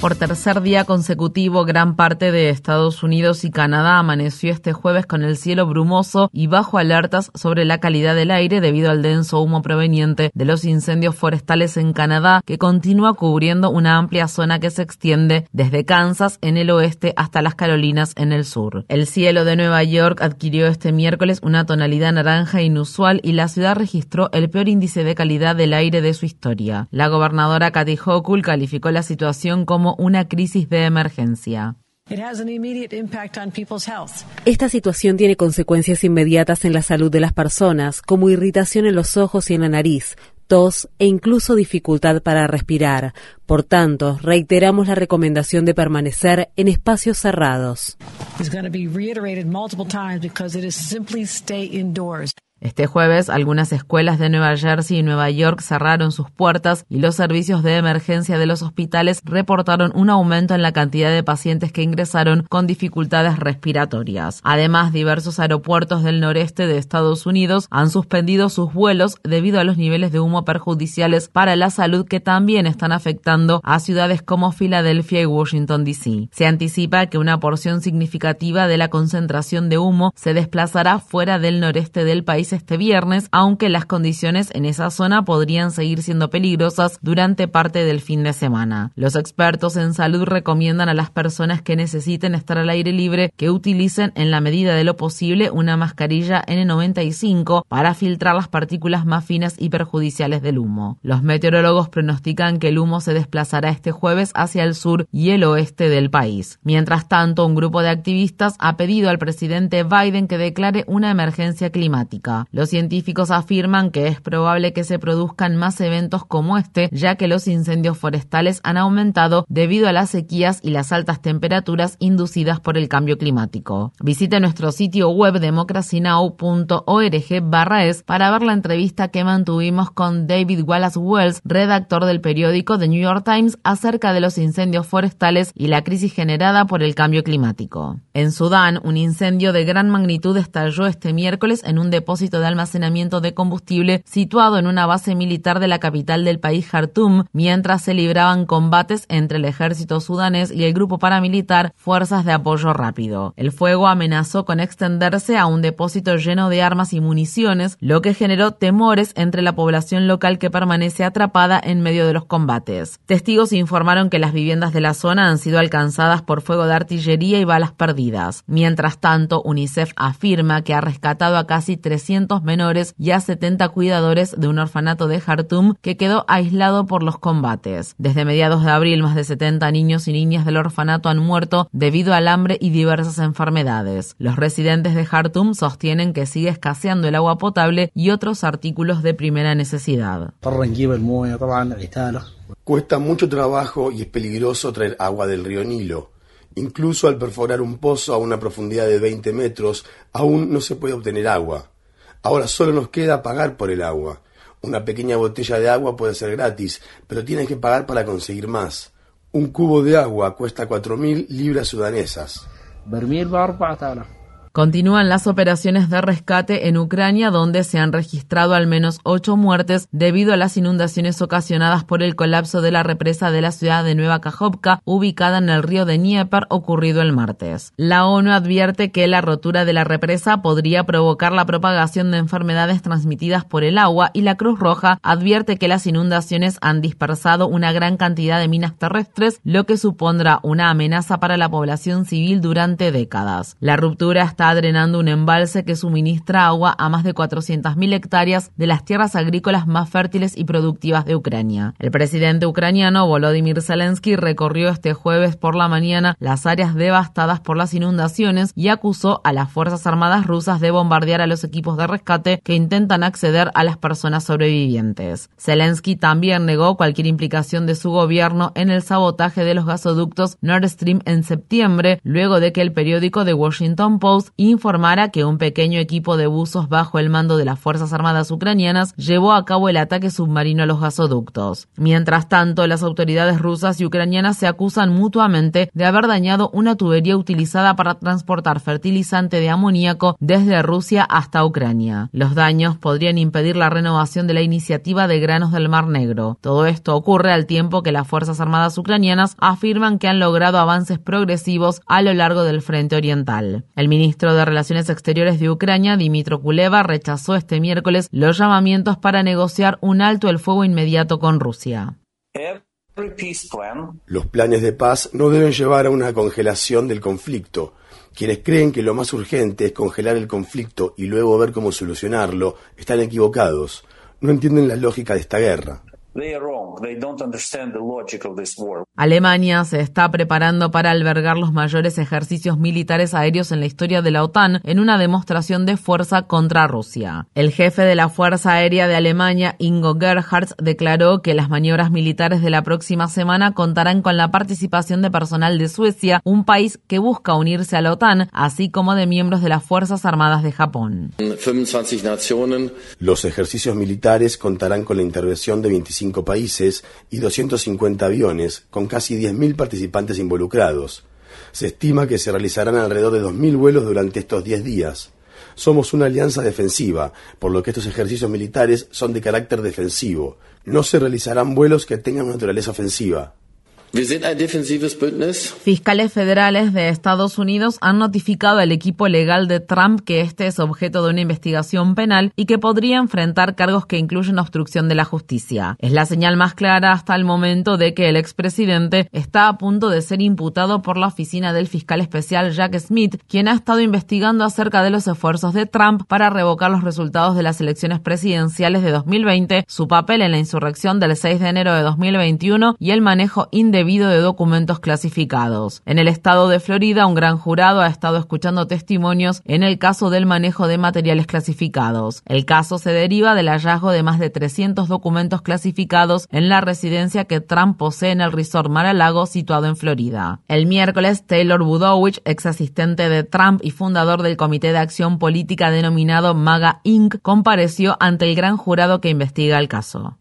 Por tercer día consecutivo, gran parte de Estados Unidos y Canadá amaneció este jueves con el cielo brumoso y bajo alertas sobre la calidad del aire debido al denso humo proveniente de los incendios forestales en Canadá que continúa cubriendo una amplia zona que se extiende desde Kansas en el oeste hasta las Carolinas en el sur. El cielo de Nueva York adquirió este miércoles una tonalidad naranja inusual y la ciudad registró el peor índice de calidad del aire de su historia. La gobernadora Kathy Hochul calificó la situación como una crisis de emergencia. Esta situación tiene consecuencias inmediatas en la salud de las personas, como irritación en los ojos y en la nariz, tos e incluso dificultad para respirar. Por tanto, reiteramos la recomendación de permanecer en espacios cerrados. Este jueves, algunas escuelas de Nueva Jersey y Nueva York cerraron sus puertas y los servicios de emergencia de los hospitales reportaron un aumento en la cantidad de pacientes que ingresaron con dificultades respiratorias. Además, diversos aeropuertos del noreste de Estados Unidos han suspendido sus vuelos debido a los niveles de humo perjudiciales para la salud que también están afectando a ciudades como Filadelfia y Washington, D.C. Se anticipa que una porción significativa de la concentración de humo se desplazará fuera del noreste del país este viernes, aunque las condiciones en esa zona podrían seguir siendo peligrosas durante parte del fin de semana. Los expertos en salud recomiendan a las personas que necesiten estar al aire libre que utilicen en la medida de lo posible una mascarilla N95 para filtrar las partículas más finas y perjudiciales del humo. Los meteorólogos pronostican que el humo se desplazará este jueves hacia el sur y el oeste del país. Mientras tanto, un grupo de activistas ha pedido al presidente Biden que declare una emergencia climática. Los científicos afirman que es probable que se produzcan más eventos como este, ya que los incendios forestales han aumentado debido a las sequías y las altas temperaturas inducidas por el cambio climático. Visite nuestro sitio web democracynow.org barra es para ver la entrevista que mantuvimos con David Wallace Wells, redactor del periódico The New York Times, acerca de los incendios forestales y la crisis generada por el cambio climático. En Sudán, un incendio de gran magnitud estalló este miércoles en un depósito de almacenamiento de combustible situado en una base militar de la capital del país Khartoum, mientras se libraban combates entre el ejército sudanés y el grupo paramilitar Fuerzas de Apoyo Rápido. El fuego amenazó con extenderse a un depósito lleno de armas y municiones, lo que generó temores entre la población local que permanece atrapada en medio de los combates. Testigos informaron que las viviendas de la zona han sido alcanzadas por fuego de artillería y balas perdidas. Mientras tanto, UNICEF afirma que ha rescatado a casi 300 menores y a 70 cuidadores de un orfanato de Jartum que quedó aislado por los combates. Desde mediados de abril, más de 70 niños y niñas del orfanato han muerto debido al hambre y diversas enfermedades. Los residentes de Jartum sostienen que sigue escaseando el agua potable y otros artículos de primera necesidad. Cuesta mucho trabajo y es peligroso traer agua del río Nilo. Incluso al perforar un pozo a una profundidad de 20 metros, aún no se puede obtener agua. Ahora solo nos queda pagar por el agua. Una pequeña botella de agua puede ser gratis, pero tienes que pagar para conseguir más. Un cubo de agua cuesta 4.000 libras sudanesas. Continúan las operaciones de rescate en Ucrania, donde se han registrado al menos ocho muertes debido a las inundaciones ocasionadas por el colapso de la represa de la ciudad de Nueva Kajovka, ubicada en el río de Dnieper, ocurrido el martes. La ONU advierte que la rotura de la represa podría provocar la propagación de enfermedades transmitidas por el agua y la Cruz Roja advierte que las inundaciones han dispersado una gran cantidad de minas terrestres, lo que supondrá una amenaza para la población civil durante décadas. La ruptura está drenando un embalse que suministra agua a más de 400.000 hectáreas de las tierras agrícolas más fértiles y productivas de Ucrania. El presidente ucraniano Volodymyr Zelensky recorrió este jueves por la mañana las áreas devastadas por las inundaciones y acusó a las Fuerzas Armadas rusas de bombardear a los equipos de rescate que intentan acceder a las personas sobrevivientes. Zelensky también negó cualquier implicación de su gobierno en el sabotaje de los gasoductos Nord Stream en septiembre, luego de que el periódico The Washington Post informara que un pequeño equipo de buzos bajo el mando de las Fuerzas Armadas ucranianas llevó a cabo el ataque submarino a los gasoductos. Mientras tanto, las autoridades rusas y ucranianas se acusan mutuamente de haber dañado una tubería utilizada para transportar fertilizante de amoníaco desde Rusia hasta Ucrania. Los daños podrían impedir la renovación de la iniciativa de granos del Mar Negro. Todo esto ocurre al tiempo que las Fuerzas Armadas ucranianas afirman que han logrado avances progresivos a lo largo del frente oriental. El ministro de Relaciones Exteriores de Ucrania, Dimitro Kuleva, rechazó este miércoles los llamamientos para negociar un alto el fuego inmediato con Rusia. Los planes de paz no deben llevar a una congelación del conflicto. Quienes creen que lo más urgente es congelar el conflicto y luego ver cómo solucionarlo, están equivocados. No entienden la lógica de esta guerra. Alemania se está preparando para albergar los mayores ejercicios militares aéreos en la historia de la OTAN en una demostración de fuerza contra Rusia. El jefe de la Fuerza Aérea de Alemania, Ingo Gerhardt, declaró que las maniobras militares de la próxima semana contarán con la participación de personal de Suecia, un país que busca unirse a la OTAN, así como de miembros de las Fuerzas Armadas de Japón. Los ejercicios militares contarán con la intervención de 25 países y 250 aviones, con casi 10.000 participantes involucrados. Se estima que se realizarán alrededor de 2.000 vuelos durante estos 10 días. Somos una alianza defensiva, por lo que estos ejercicios militares son de carácter defensivo. No se realizarán vuelos que tengan naturaleza ofensiva. Fiscales federales de Estados Unidos han notificado al equipo legal de Trump que este es objeto de una investigación penal y que podría enfrentar cargos que incluyen obstrucción de la justicia. Es la señal más clara hasta el momento de que el expresidente está a punto de ser imputado por la oficina del fiscal especial Jack Smith, quien ha estado investigando acerca de los esfuerzos de Trump para revocar los resultados de las elecciones presidenciales de 2020, su papel en la insurrección del 6 de enero de 2021 y el manejo indebido debido de documentos clasificados. En el estado de Florida, un gran jurado ha estado escuchando testimonios en el caso del manejo de materiales clasificados. El caso se deriva del hallazgo de más de 300 documentos clasificados en la residencia que Trump posee en el resort Mar-a-Lago situado en Florida. El miércoles, Taylor Budowich, ex asistente de Trump y fundador del Comité de Acción Política denominado MAGA Inc., compareció ante el gran jurado que investiga el caso.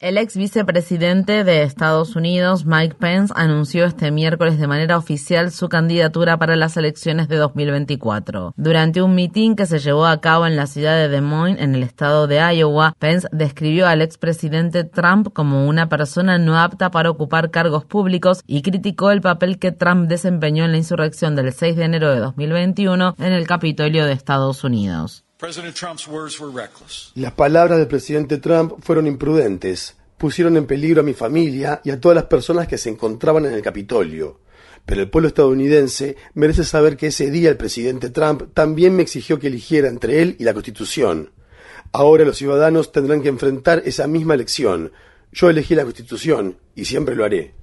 El ex vicepresidente de Estados Unidos, Mike Pence, anunció este miércoles de manera oficial su candidatura para las elecciones de 2024. Durante un mitin que se llevó a cabo en la ciudad de Des Moines, en el estado de Iowa, Pence describió al expresidente Trump como una persona no apta para ocupar cargos públicos y criticó el papel que Trump desempeñó en la insurrección del 6 de enero de 2021 en el Capitolio de Estados Unidos. Las palabras del presidente Trump fueron imprudentes, pusieron en peligro a mi familia y a todas las personas que se encontraban en el Capitolio. Pero el pueblo estadounidense merece saber que ese día el presidente Trump también me exigió que eligiera entre él y la Constitución. Ahora los ciudadanos tendrán que enfrentar esa misma elección. Yo elegí la Constitución y siempre lo haré.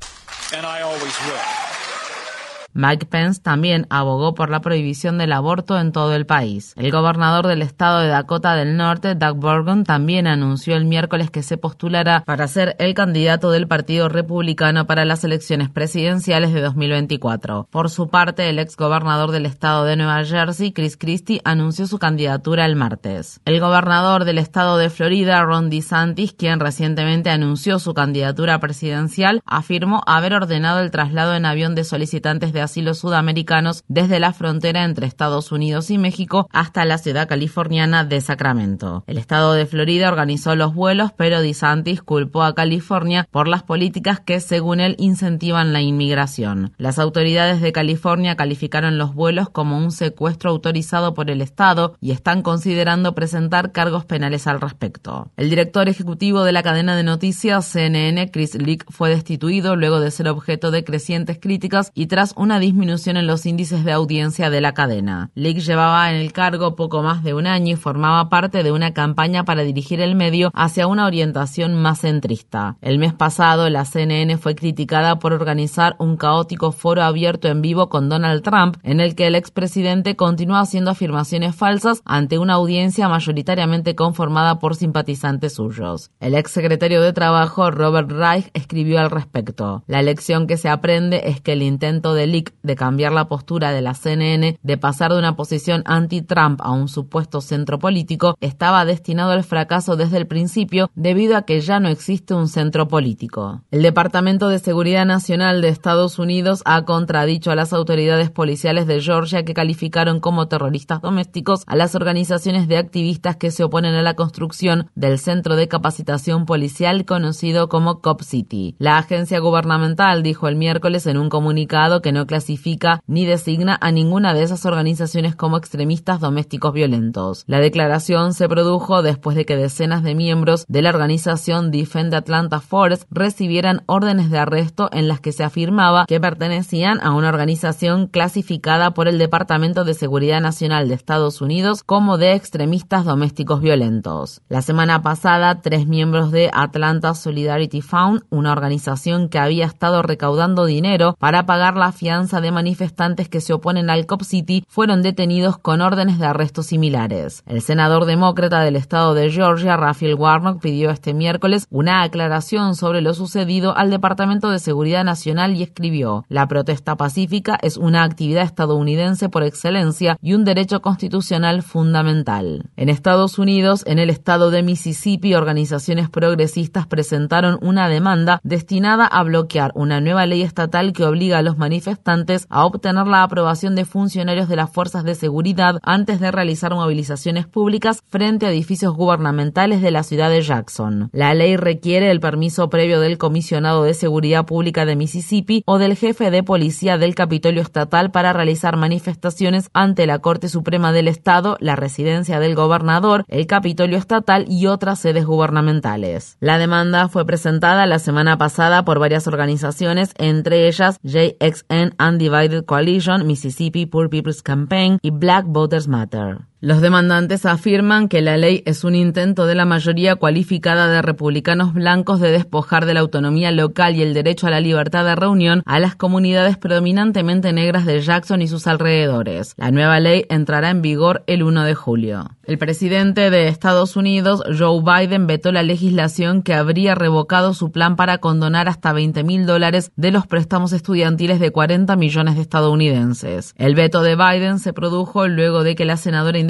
Mike Pence también abogó por la prohibición del aborto en todo el país. El gobernador del estado de Dakota del Norte, Doug Burgum, también anunció el miércoles que se postulará para ser el candidato del Partido Republicano para las elecciones presidenciales de 2024. Por su parte, el ex gobernador del estado de Nueva Jersey, Chris Christie, anunció su candidatura el martes. El gobernador del estado de Florida, Ron DeSantis, quien recientemente anunció su candidatura presidencial, afirmó haber ordenado el traslado en avión de solicitantes de asilos sudamericanos desde la frontera entre Estados Unidos y México hasta la ciudad californiana de Sacramento. El estado de Florida organizó los vuelos, pero DeSantis culpó a California por las políticas que, según él, incentivan la inmigración. Las autoridades de California calificaron los vuelos como un secuestro autorizado por el Estado y están considerando presentar cargos penales al respecto. El director ejecutivo de la cadena de noticias CNN, Chris Leak, fue destituido luego de ser objeto de crecientes críticas y tras una disminución en los índices de audiencia de la cadena. Leak llevaba en el cargo poco más de un año y formaba parte de una campaña para dirigir el medio hacia una orientación más centrista. El mes pasado, la CNN fue criticada por organizar un caótico foro abierto en vivo con Donald Trump, en el que el expresidente continúa haciendo afirmaciones falsas ante una audiencia mayoritariamente conformada por simpatizantes suyos. El ex secretario de Trabajo, Robert Reich, escribió al respecto. La lección que se aprende es que el intento de De cambiar la postura de la CNN de pasar de una posición anti-Trump a un supuesto centro político estaba destinado al fracaso desde el principio debido a que ya no existe un centro político. El Departamento de Seguridad Nacional de Estados Unidos ha contradicho a las autoridades policiales de Georgia que calificaron como terroristas domésticos a las organizaciones de activistas que se oponen a la construcción del centro de capacitación policial conocido como Cop City. La agencia gubernamental dijo el miércoles en un comunicado que no clasifica ni designa a ninguna de esas organizaciones como extremistas domésticos violentos. La declaración se produjo después de que decenas de miembros de la organización Defend Atlanta Force recibieran órdenes de arresto en las que se afirmaba que pertenecían a una organización clasificada por el Departamento de Seguridad Nacional de Estados Unidos como de extremistas domésticos violentos. La semana pasada, tres miembros de Atlanta Solidarity Fund, una organización que había estado recaudando dinero para pagar la fianza de manifestantes que se oponen al Cop City, fueron detenidos con órdenes de arresto similares. El senador demócrata del estado de Georgia, Raphael Warnock, pidió este miércoles una aclaración sobre lo sucedido al Departamento de Seguridad Nacional y escribió: La protesta pacífica es una actividad estadounidense por excelencia y un derecho constitucional fundamental. En Estados Unidos, en el estado de Mississippi, organizaciones progresistas presentaron una demanda destinada a bloquear una nueva ley estatal que obliga a los manifestantes a obtener la aprobación de funcionarios de las fuerzas de seguridad antes de realizar movilizaciones públicas frente a edificios gubernamentales de la ciudad de Jackson. La ley requiere el permiso previo del comisionado de seguridad pública de Mississippi o del jefe de policía del Capitolio Estatal para realizar manifestaciones ante la Corte Suprema del Estado, la residencia del gobernador, el Capitolio Estatal y otras sedes gubernamentales. La demanda fue presentada la semana pasada por varias organizaciones, entre ellas JXN Undivided Coalition, Mississippi Poor People's Campaign y Black Voters Matter. Los demandantes afirman que la ley es un intento de la mayoría cualificada de republicanos blancos de despojar de la autonomía local y el derecho a la libertad de reunión a las comunidades predominantemente negras de Jackson y sus alrededores. La nueva ley entrará en vigor el 1 de julio. El presidente de Estados Unidos, Joe Biden, vetó la legislación que habría revocado su plan para condonar hasta 20 mil dólares de los préstamos estudiantiles de 40 millones de estadounidenses. El veto de Biden se produjo luego de que la senadora independiente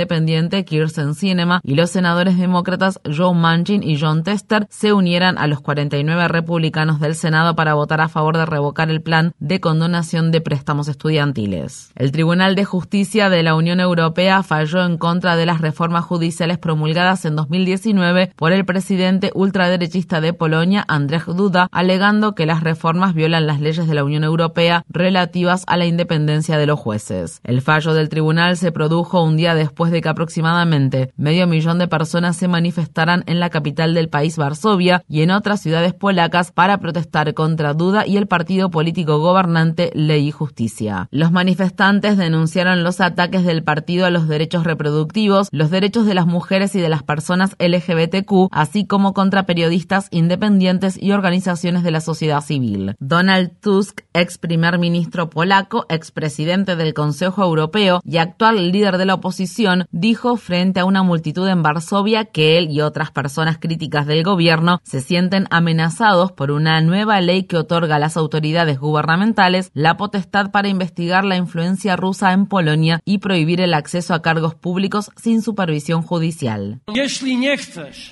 Kirsten Sinema y los senadores demócratas Joe Manchin y John Tester se unieran a los 49 republicanos del Senado para votar a favor de revocar el plan de condonación de préstamos estudiantiles. El Tribunal de Justicia de la Unión Europea falló en contra de las reformas judiciales promulgadas en 2019 por el presidente ultraderechista de Polonia, Andrzej Duda, alegando que las reformas violan las leyes de la Unión Europea relativas a la independencia de los jueces. El fallo del tribunal se produjo un día después de que aproximadamente medio millón de personas se manifestaran en la capital del país, Varsovia, y en otras ciudades polacas para protestar contra Duda y el partido político gobernante Ley y Justicia. Los manifestantes denunciaron los ataques del partido a los derechos reproductivos, los derechos de las mujeres y de las personas LGBTQ, así como contra periodistas independientes y organizaciones de la sociedad civil. Donald Tusk, ex primer ministro polaco, ex presidente del Consejo Europeo y actual líder de la oposición, dijo frente a una multitud en Varsovia que él y otras personas críticas del gobierno se sienten amenazados por una nueva ley que otorga a las autoridades gubernamentales la potestad para investigar la influencia rusa en Polonia y prohibir el acceso a cargos públicos sin supervisión judicial.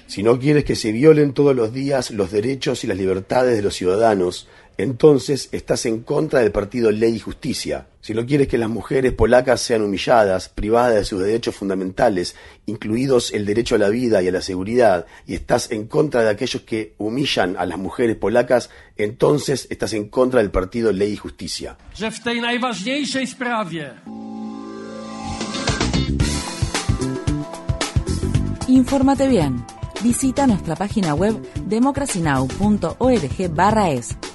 Si no quieres que se violen todos los días los derechos y las libertades de los ciudadanos, entonces estás en contra del partido Ley y Justicia. Si no quieres que las mujeres polacas sean humilladas, privadas de sus derechos fundamentales, incluidos el derecho a la vida y a la seguridad, y estás en contra de aquellos que humillan a las mujeres polacas, entonces estás en contra del partido Ley y Justicia. Infórmate bien. Visita nuestra página web democracynow.org/es